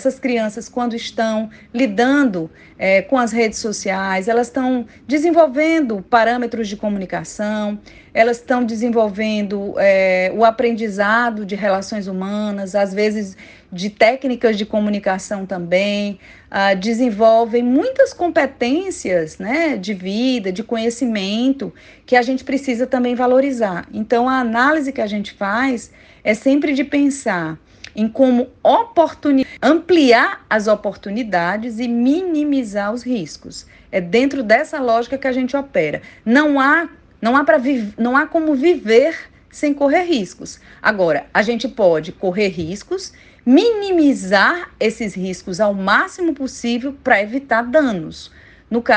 Essas crianças, quando estão lidando é, com as redes sociais, elas estão desenvolvendo parâmetros de comunicação, elas estão desenvolvendo é, o aprendizado de relações humanas, às vezes de técnicas de comunicação também, uh, desenvolvem muitas competências né, de vida, de conhecimento, que a gente precisa também valorizar. Então, a análise que a gente faz é sempre de pensar em como ampliar as oportunidades e minimizar os riscos. É dentro dessa lógica que a gente opera. Não há, não há, não há como viver sem correr riscos. Agora, a gente pode correr riscos, minimizar esses riscos ao máximo possível para evitar danos. No caso